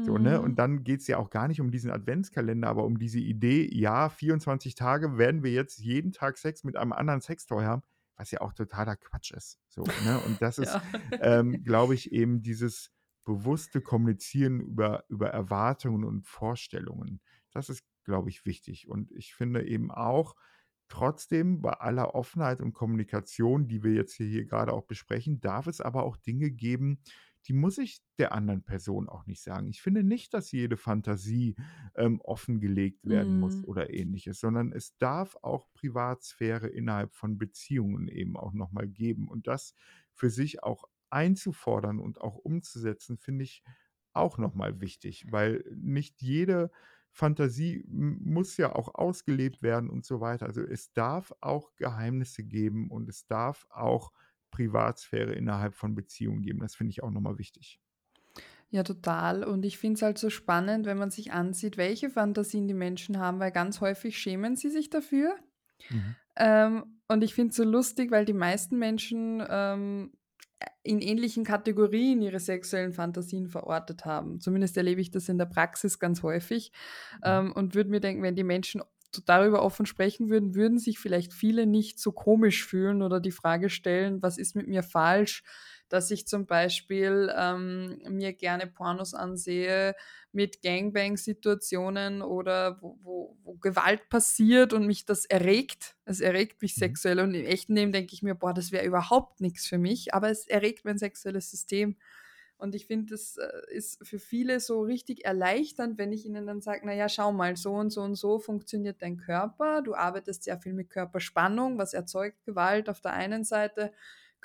So, ne? Und Mhm. dann geht es ja auch gar nicht um diesen Adventskalender, aber um diese Idee, ja, 24 Tage werden wir jetzt jeden Tag Sex mit einem anderen Sextoy haben, was ja auch totaler Quatsch ist. So, ne? Und das ist, Ja. ähm, glaube ich, eben dieses bewusste Kommunizieren über, über Erwartungen und Vorstellungen. Das ist, glaube ich, wichtig. Und ich finde eben auch, trotzdem bei aller Offenheit und Kommunikation, die wir jetzt hier, hier gerade auch besprechen, darf es aber auch Dinge geben, die muss ich der anderen Person auch nicht sagen. Ich finde nicht, dass jede Fantasie ähm, offengelegt werden muss Mhm. oder ähnliches, sondern es darf auch Privatsphäre innerhalb von Beziehungen eben auch nochmal geben. Und das für sich auch einzufordern und auch umzusetzen, finde ich auch nochmal wichtig, weil nicht jede Fantasie muss ja auch ausgelebt werden und so weiter. Also es darf auch Geheimnisse geben und es darf auch Privatsphäre innerhalb von Beziehungen geben. Das finde ich auch nochmal wichtig. Ja, total. Und ich finde es halt so spannend, wenn man sich ansieht, welche Fantasien die Menschen haben, weil ganz häufig schämen sie sich dafür. Mhm. Ähm, und ich finde es so lustig, weil die meisten Menschen ähm, in ähnlichen Kategorien ihre sexuellen Fantasien verortet haben. Zumindest erlebe ich das in der Praxis ganz häufig Mhm. ähm, und würde mir denken, wenn die Menschen darüber offen sprechen würden, würden sich vielleicht viele nicht so komisch fühlen oder die Frage stellen, was ist mit mir falsch, dass ich zum Beispiel ähm, mir gerne Pornos ansehe mit Gangbang-Situationen oder wo, wo, wo Gewalt passiert und mich das erregt. Es erregt mich Mhm. sexuell und im echten Leben denke ich mir, boah, das wäre überhaupt nichts für mich, aber es erregt mein sexuelles System. Und ich finde, das äh, ist für viele so richtig erleichternd, wenn ich ihnen dann sage, naja, schau mal, so und so und so funktioniert dein Körper. Du arbeitest sehr viel mit Körperspannung, was erzeugt Gewalt auf der einen Seite.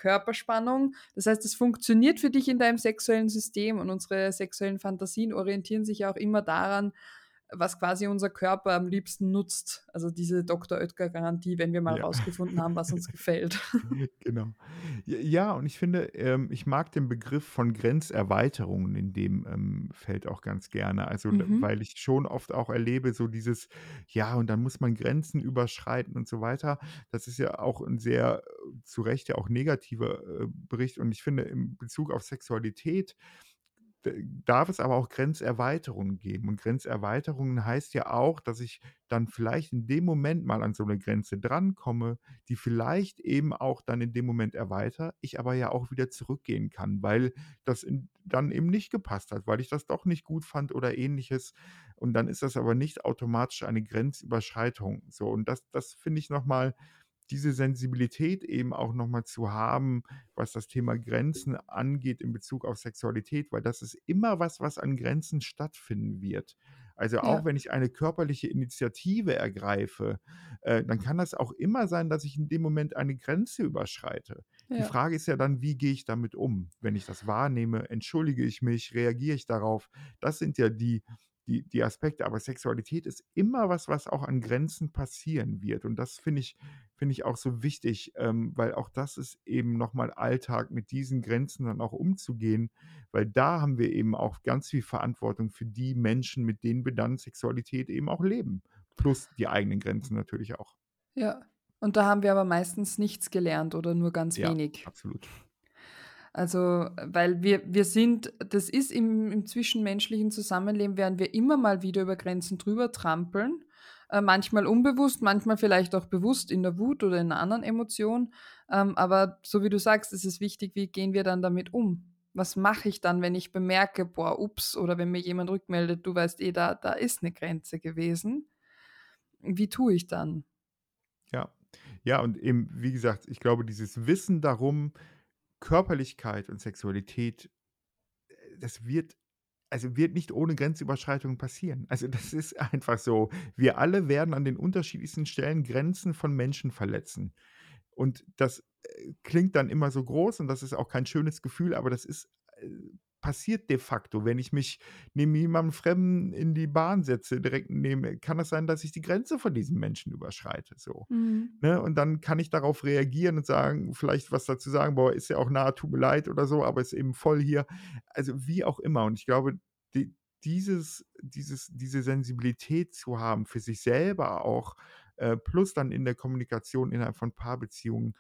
Körperspannung. Das heißt, es funktioniert für dich in deinem sexuellen System und unsere sexuellen Fantasien orientieren sich ja auch immer daran, was quasi unser Körper am liebsten nutzt. Also diese Dr. Oetker-Garantie, wenn wir mal Ja. rausgefunden haben, was uns gefällt. Genau. Ja, und ich finde, ähm, ich mag den Begriff von Grenzerweiterungen in dem ähm, Feld auch ganz gerne. Also, d- Mhm. weil ich schon oft auch erlebe, so dieses, ja, und dann muss man Grenzen überschreiten und so weiter. Das ist ja auch ein sehr, äh, zu Recht ja auch negativer äh, Bericht. Und ich finde, in Bezug auf Sexualität darf es aber auch Grenzerweiterungen geben. Und Grenzerweiterungen heißt ja auch, dass ich dann vielleicht in dem Moment mal an so eine Grenze drankomme, die vielleicht eben auch dann in dem Moment erweitert, ich aber ja auch wieder zurückgehen kann, weil das in, dann eben nicht gepasst hat, weil ich das doch nicht gut fand oder ähnliches. Und dann ist das aber nicht automatisch eine Grenzüberschreitung. So, und das, das finde ich nochmal diese Sensibilität eben auch nochmal zu haben, was das Thema Grenzen angeht in Bezug auf Sexualität, weil das ist immer was, was an Grenzen stattfinden wird. Also auch Ja, wenn ich eine körperliche Initiative ergreife, äh, dann kann das auch immer sein, dass ich in dem Moment eine Grenze überschreite. Die ja. Frage ist ja dann, wie gehe ich damit um? Wenn ich das wahrnehme, entschuldige ich mich, reagiere ich darauf? Das sind ja die, die, die Aspekte. Aber Sexualität ist immer was, was auch an Grenzen passieren wird. Und das finde ich finde ich auch so wichtig, ähm, weil auch das ist eben nochmal Alltag, mit diesen Grenzen dann auch umzugehen, weil da haben wir eben auch ganz viel Verantwortung für die Menschen, mit denen wir dann Sexualität eben auch leben. Plus die eigenen Grenzen natürlich auch. Ja. Und da haben wir aber meistens nichts gelernt oder nur ganz Ja, wenig. absolut. Also, weil wir, wir sind, das ist im, im zwischenmenschlichen Zusammenleben, werden wir immer mal wieder über Grenzen drüber trampeln. Äh, manchmal unbewusst, manchmal vielleicht auch bewusst in der Wut oder in einer anderen Emotion. Ähm, aber so wie du sagst, ist es wichtig, wie gehen wir dann damit um? Was mache ich dann, wenn ich bemerke, boah, ups, oder wenn mir jemand rückmeldet, du weißt eh, da, da ist eine Grenze gewesen. Wie tue ich dann? Ja. Ja, und eben, wie gesagt, ich glaube, dieses Wissen darum, Körperlichkeit und Sexualität, äh, das wird also wird nicht ohne Grenzüberschreitungen passieren. Also, das ist einfach so. Wir alle werden an den unterschiedlichsten Stellen Grenzen von Menschen verletzen. Und das, äh, klingt dann immer so groß und das ist auch kein schönes Gefühl, aber das ist, äh, passiert de facto. Wenn ich mich neben jemandem Fremden in die Bahn setze, direkt neben kann es sein, dass ich die Grenze von diesem Menschen überschreite, so, Mhm. ne? Und dann kann ich darauf reagieren und sagen vielleicht was dazu sagen: „Boah, ist ja auch nah, tut mir leid“ oder so, aber ist eben voll hier. Also, wie auch immer. Und ich glaube, die dieses dieses diese Sensibilität zu haben für sich selber auch, äh, plus dann in der Kommunikation innerhalb von Paarbeziehungen,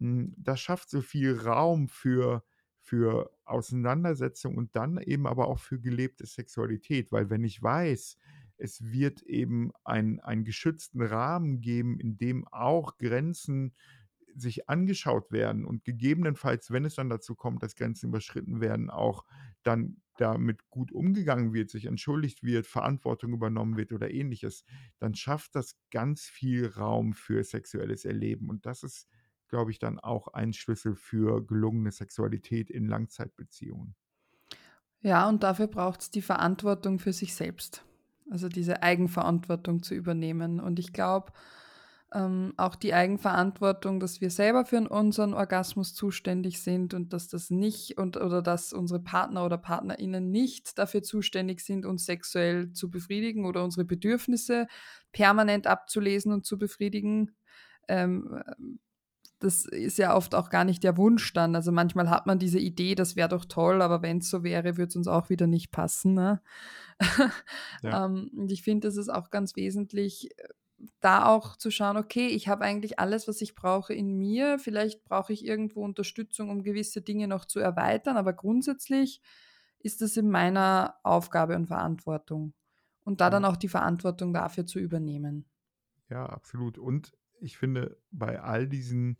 hm, das schafft so viel Raum für für Auseinandersetzung und dann eben aber auch für gelebte Sexualität. Weil wenn ich weiß, es wird eben ein einen geschützten Rahmen geben, in dem auch Grenzen sich angeschaut werden und gegebenenfalls, wenn es dann dazu kommt, dass Grenzen überschritten werden, auch dann damit gut umgegangen wird, sich entschuldigt wird, Verantwortung übernommen wird oder Ähnliches, dann schafft das ganz viel Raum für sexuelles Erleben. Und das ist, glaube ich, dann auch ein Schlüssel für gelungene Sexualität in Langzeitbeziehungen. Ja, und dafür braucht's die Verantwortung für sich selbst. Also diese Eigenverantwortung zu übernehmen. Und ich glaube, ähm, auch die Eigenverantwortung, dass wir selber für unseren Orgasmus zuständig sind und dass das nicht und oder dass unsere Partner oder PartnerInnen nicht dafür zuständig sind, uns sexuell zu befriedigen oder unsere Bedürfnisse permanent abzulesen und zu befriedigen. Ähm, das ist ja oft auch gar nicht der Wunsch dann. Also manchmal hat man diese Idee, das wäre doch toll, aber wenn es so wäre, würde es uns auch wieder nicht passen. Ne? Ja. ähm, und ich finde, das ist auch ganz wesentlich, da auch zu schauen, okay, ich habe eigentlich alles, was ich brauche in mir. Vielleicht brauche ich irgendwo Unterstützung, um gewisse Dinge noch zu erweitern, aber grundsätzlich ist das in meiner Aufgabe und Verantwortung. Und da dann Ja. auch die Verantwortung dafür zu übernehmen. Ja, absolut. Und ich finde, bei all diesen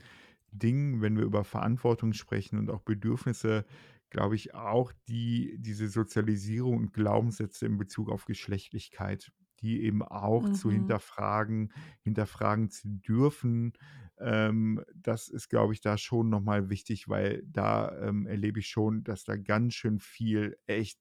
Dingen, wenn wir über Verantwortung sprechen und auch Bedürfnisse, glaube ich auch die diese Sozialisierung und Glaubenssätze in Bezug auf Geschlechtlichkeit, die eben auch zu Mhm. hinterfragen hinterfragen zu dürfen. Ähm, das ist, glaube ich, da schon noch mal wichtig, weil da, ähm, erlebe ich schon, dass da ganz schön viel echt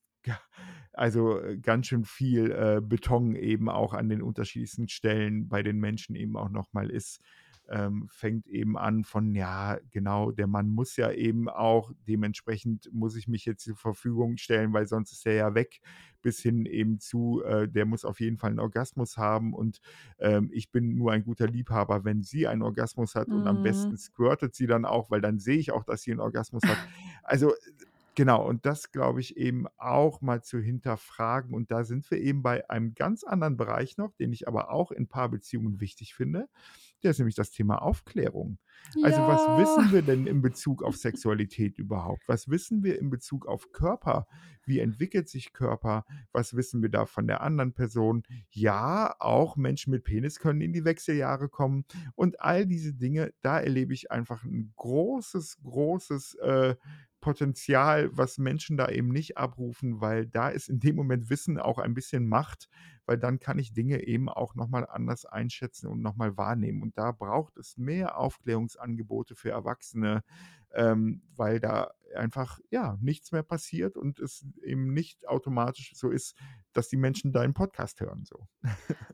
also, äh, ganz schön viel, äh, Beton eben auch an den unterschiedlichsten Stellen bei den Menschen eben auch noch mal ist. Ähm, fängt eben an von, ja, genau, der Mann muss ja eben auch dementsprechend muss ich mich jetzt zur Verfügung stellen, weil sonst ist er ja weg, bis hin eben zu, äh, der muss auf jeden Fall 'n Orgasmus haben und, ähm, ich bin nur ein guter Liebhaber, wenn sie einen Orgasmus hat und am besten Mhm. squirtet sie dann auch, weil dann sehe ich auch, dass sie 'n Orgasmus hat. Also, genau, und das glaube ich eben auch mal zu hinterfragen. Und da sind wir eben bei einem ganz anderen Bereich noch, den ich aber auch in Paarbeziehungen wichtig finde. Der ist nämlich das Thema Aufklärung. Also, was Ja. wissen wir denn in Bezug auf Sexualität überhaupt? Was wissen wir in Bezug auf Körper? Wie entwickelt sich Körper? Was wissen wir da von der anderen Person? Ja, auch Menschen mit Penis können in die Wechseljahre kommen. Und all diese Dinge, da erlebe ich einfach 'n großes, großes, äh, Potenzial, was Menschen da eben nicht abrufen, weil da ist in dem Moment Wissen auch ein bisschen Macht, weil dann kann ich Dinge eben auch noch mal anders einschätzen und noch mal wahrnehmen. Und da braucht es mehr Aufklärungsangebote für Erwachsene, ähm, weil da einfach, ja, nichts mehr passiert und es eben nicht automatisch so ist, dass die Menschen deinen Podcast hören so.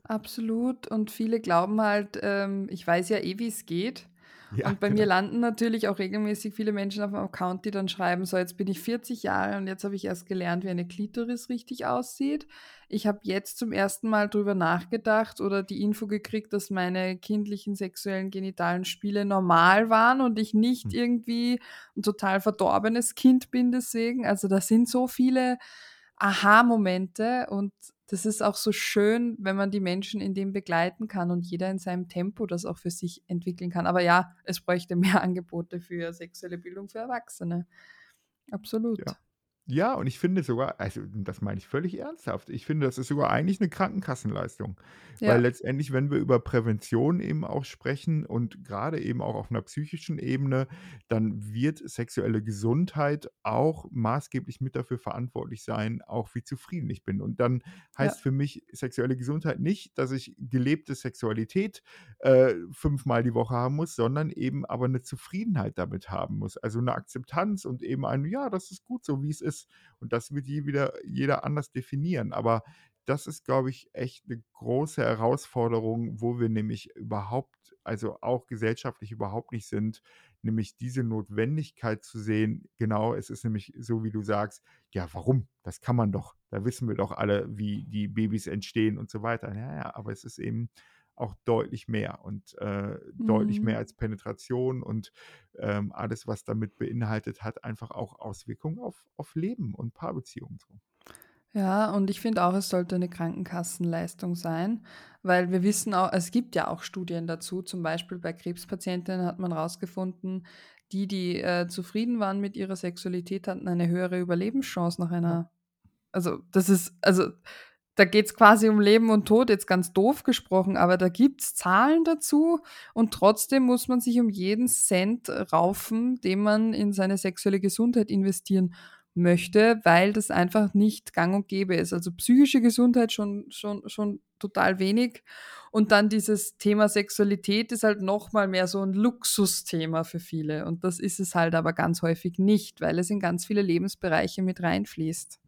Absolut. Und viele glauben halt, ähm, ich weiß ja eh, wie's geht. Ja, Und bei mir genau. landen natürlich auch regelmäßig viele Menschen auf'm Account, die dann schreiben: „So, jetzt bin ich 40 Jahre und jetzt habe ich erst gelernt, wie eine Klitoris richtig aussieht. Ich habe jetzt zum ersten Mal drüber nachgedacht oder die Info gekriegt, dass meine kindlichen sexuellen genitalen Spiele normal waren und ich nicht Hm. irgendwie 'n total verdorbenes Kind bin deswegen.“ Also, da sind so viele Aha-Momente und das ist auch so schön, wenn man die Menschen in dem begleiten kann und jeder in seinem Tempo das auch für sich entwickeln kann. Aber ja, es bräuchte mehr Angebote für sexuelle Bildung für Erwachsene. Absolut. Ja, und ich finde sogar also, das meine ich völlig ernsthaft. Ich finde, das ist sogar eigentlich 'ne Krankenkassenleistung, weil Ja. letztendlich, wenn wir über Prävention eben auch sprechen und grade eben auch auf 'ner psychischen Ebene, dann wird sexuelle Gesundheit auch maßgeblich mit dafür verantwortlich sein, auch wie zufrieden ich bin. Und dann Ja. heißt für mich sexuelle Gesundheit nicht, dass ich gelebte Sexualität, äh, fünfmal die Woche haben muss, sondern eben aber 'ne Zufriedenheit damit haben muss. Also, 'ne Akzeptanz und eben ein: „Ja, das ist gut so, wie's ist.“ Und das wird je wieder jeder anders definieren. Aber das ist, glaube ich, echt 'ne große Herausforderung, wo wir nämlich überhaupt also, auch gesellschaftlich überhaupt nicht sind, nämlich diese Notwendigkeit zu sehen genau, es ist nämlich so, wie du sagst: „Ja, warum? Das kann man doch. Da wissen wir doch alle, wie die Babys entstehen und so weiter.“ Ja, ja, aber es ist eben auch deutlich mehr und, äh, deutlich mehr Mhm. als Penetration und, ähm, alles, was damit beinhaltet, hat einfach auch Auswirkungen auf auf Leben und Paarbeziehungen so. Ja, und ich finde auch, es sollte eine Krankenkassenleistung sein, weil wir wissen auch es gibt ja auch Studien dazu, zum Beispiel bei Krebspatientinnen hat man rausgefunden, die, die, äh, zufrieden waren mit ihrer Sexualität, hatten eine höhere Überlebenschance nach einer also, das ist also, da geht's quasi um Leben und Tod, jetzt ganz doof gesprochen, aber da gibt's Zahlen dazu und trotzdem muss man sich um jeden Cent raufen, den man in seine sexuelle Gesundheit investieren möchte, weil das einfach nicht gang und gäbe ist. Also, psychische Gesundheit schon schon schon total wenig und dann dieses Thema Sexualität ist halt noch mal mehr so 'n Luxusthema für viele und das ist es halt aber ganz häufig nicht, weil es in ganz viele Lebensbereiche mit reinfließt.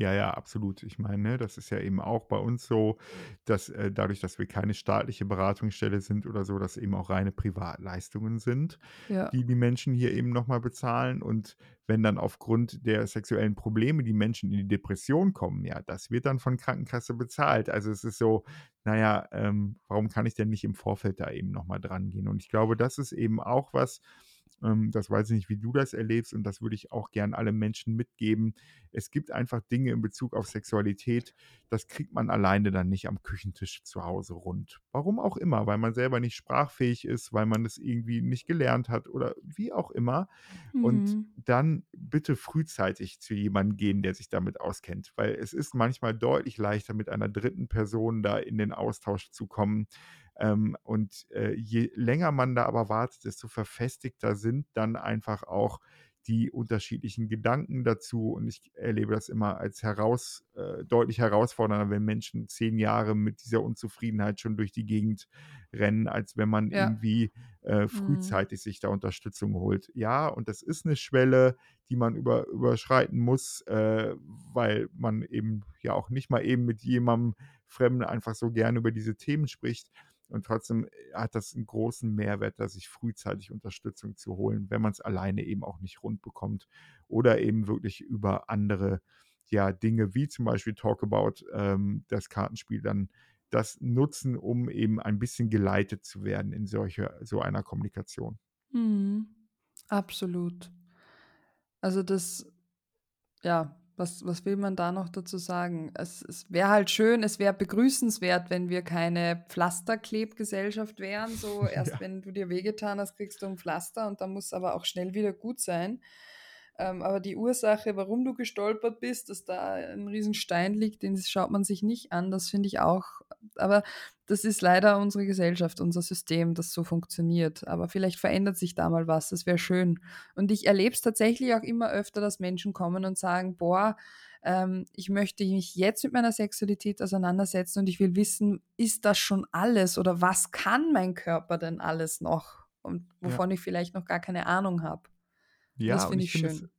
Ja, ja, absolut. Ich meine, ne, das ist ja eben auch bei uns so, dass, äh, dadurch, dass wir keine staatliche Beratungsstelle sind oder so, dass eben auch reine Privatleistungen sind, Ja. die die Menschen hier eben noch mal bezahlen. Und wenn dann aufgrund der sexuellen Probleme die Menschen in die Depression kommen, ja, das wird dann von Krankenkasse bezahlt. Also, es ist so, na ja, ähm, warum kann ich denn nicht im Vorfeld da eben noch mal drangehen? Und ich glaube, das ist eben auch was, ähm, das weiß ich nicht, wie du das erlebst und das würde ich auch gern allen Menschen mitgeben. Es gibt einfach Dinge in Bezug auf Sexualität, das kriegt man alleine dann nicht am Küchentisch zu Hause rund. Warum auch immer, weil man selber nicht sprachfähig ist, weil man es irgendwie nicht gelernt hat oder wie auch immer. Und Mhm. dann bitte frühzeitig zu jemandem gehen, der sich damit auskennt, weil es ist manchmal deutlich leichter, mit einer dritten Person da in den Austausch zu kommen. Ähm, und, äh, je länger man da aber wartet, desto verfestigter sind dann einfach auch die unterschiedlichen Gedanken dazu. Und ich erlebe das immer als heraus äh, deutlich herausfordernder, wenn Menschen 10 Jahre mit dieser Unzufriedenheit schon durch die Gegend rennen, als wenn man Ja. irgendwie, äh, Mhm. frühzeitig sich da Unterstützung holt. Ja, und das ist 'ne Schwelle, die man über überschreiten muss, äh, weil man eben ja auch nicht mal eben mit jemandem Fremden einfach so gerne über diese Themen spricht. Und trotzdem, äh, hat das 'n großen Mehrwert, da sich frühzeitig Unterstützung zu holen, wenn man's alleine eben auch nicht rund bekommt oder eben wirklich über andere, ja, Dinge wie zum Beispiel Talkabout, ähm, das Kartenspiel dann das nutzen, um eben ein bisschen geleitet zu werden in solche so einer Kommunikation. Mhm. Absolut. Also, das ja, was was will man da noch dazu sagen? Es es wäre halt schön, es wäre begrüßenswert, wenn wir keine Pflasterklebgesellschaft wären, so erst Ja. wenn du dir wehgetan hast, kriegst du 'n Pflaster und dann musst's aber auch schnell wieder gut sein. Ähm, aber die Ursache, warum du gestolpert bist, dass da 'n Riesenstein liegt, den schaut man sich nicht an. Das finde ich auch aber das ist leider unsere Gesellschaft, unser System, das so funktioniert. Aber vielleicht verändert sich da mal was, das wäre schön. Und ich erlebe es tatsächlich auch immer öfter, dass Menschen kommen und sagen: „Boah, ähm, ich möchte mich jetzt mit meiner Sexualität auseinandersetzen und ich will wissen, ist das schon alles oder was kann mein Körper denn alles noch und Ja. wovon ich vielleicht noch gar keine Ahnung habe.“ Und das Ja, und finde ich ich finde es schön.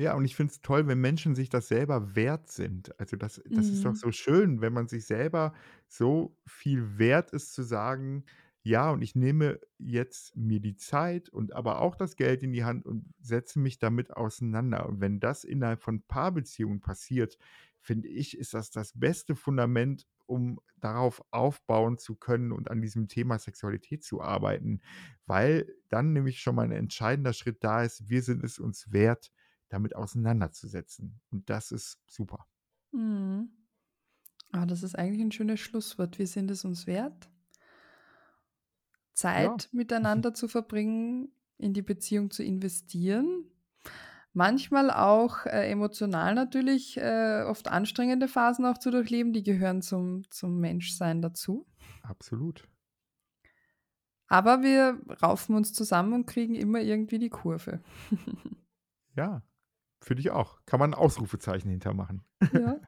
ja, und ich finde es toll, wenn Menschen sich das selber wert sind. Also, das das ist doch Mhm. so schön, wenn man sich selber so viel wert ist zu sagen: „Ja, und ich nehme jetzt mir die Zeit und aber auch das Geld in die Hand und setze mich damit auseinander.“ Und wenn das innerhalb von Paarbeziehungen passiert, finde ich, ist das das beste Fundament, um darauf aufbauen zu können und an diesem Thema Sexualität zu arbeiten, weil dann nämlich schon mal 'n entscheidender Schritt da ist. Wir sind es uns wert, damit auseinanderzusetzen. Und das ist super. Mhm. Ah, das ist eigentlich 'n schönes Schlusswort. Wir sind es uns wert Ja. Zeit miteinander zu verbringen, in die Beziehung zu investieren. Manchmal auch, äh, emotional natürlich, äh, oft anstrengende Phasen auch zu durchleben, die gehören zum zum Menschsein dazu. Absolut. Aber wir raufen uns zusammen und kriegen immer irgendwie die Kurve. Ja, finde ich auch. Kann man 'n Ausrufezeichen hinter machen. Ja.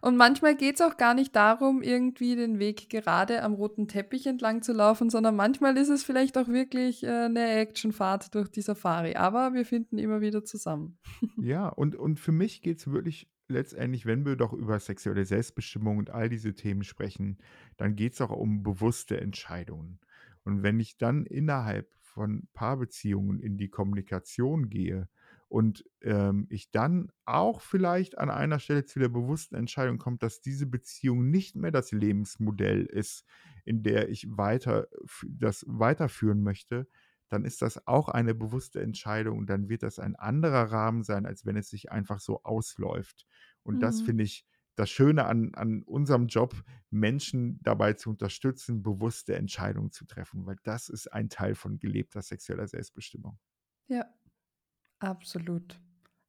Und manchmal geht's auch gar nicht darum, irgendwie den Weg gerade am roten Teppich entlang zu laufen, sondern manchmal ist es vielleicht auch wirklich, äh, 'ne Actionfahrt durch die Safari, aber wir finden immer wieder zusammen. Ja, und und für mich geht's wirklich letztendlich, wenn wir doch über sexuelle Selbstbestimmung und all diese Themen sprechen, dann geht's auch um bewusste Entscheidungen. Und wenn ich dann innerhalb von Paarbeziehungen in die Kommunikation gehe und ähm, ich dann auch vielleicht an einer Stelle zu der bewussten Entscheidung komme, dass diese Beziehung nicht mehr das Lebensmodell ist, in der ich weiter das weiterführen möchte, dann ist das auch eine bewusste Entscheidung und dann wird das ein anderer Rahmen sein, als wenn es sich einfach so ausläuft. Und das Mhm. finde ich das Schöne an, an unserem Job, Menschen dabei zu unterstützen, bewusste Entscheidungen zu treffen, weil das ist ein Teil von gelebter sexueller Selbstbestimmung. Ja, absolut.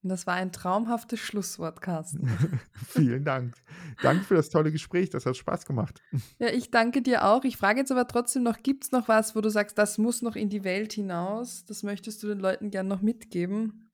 Und das war ein traumhaftes Schlusswort, Carsten. Vielen Dank. Danke für das tolle Gespräch, das hat Spaß gemacht. Ja, ich danke dir auch. Ich frage jetzt aber trotzdem noch, gibt es noch was, wo du sagst, das muss noch in die Welt hinaus? Das möchtest du den Leuten gern noch mitgeben?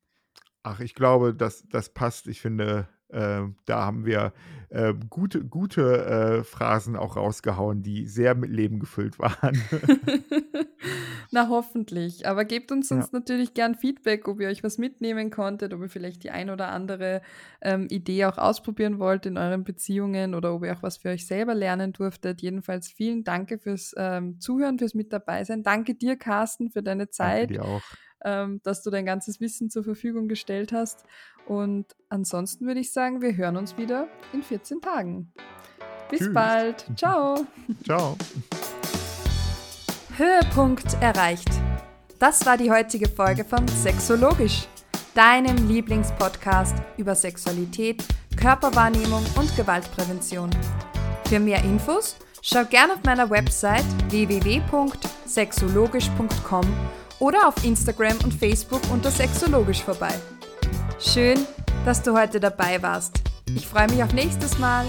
Ach, ich glaube, das, das passt. Ich finde, äh, da haben wir äh, gute, gute äh, Phrasen auch rausgehauen, die sehr mit Leben gefüllt waren. Na, hoffentlich. Aber gebt uns Ja. sonst natürlich gern Feedback, ob ihr euch was mitnehmen konntet, ob ihr vielleicht die ein oder andere ähm, Idee auch ausprobieren wollt in euren Beziehungen oder ob ihr auch was für euch selber lernen durftet. Jedenfalls vielen Dank fürs ähm, Zuhören, fürs Mit dabei sein. Danke dir, Carsten, für deine Danke Zeit, dir auch. Ähm, dass du dein ganzes Wissen zur Verfügung gestellt hast. Und ansonsten würde ich sagen, wir hören uns wieder in 14 Tagen. Bis Tschüss. bald. Ciao. Ciao. Höhepunkt erreicht. Das war die heutige Folge von Sexologisch, deinem Lieblingspodcast über Sexualität, Körperwahrnehmung und Gewaltprävention. Für mehr Infos schau gerne auf meiner Website www.sexologisch.com oder auf Instagram und Facebook unter Sexologisch vorbei. Schön, dass du heute dabei warst. Ich freue mich auf nächstes Mal.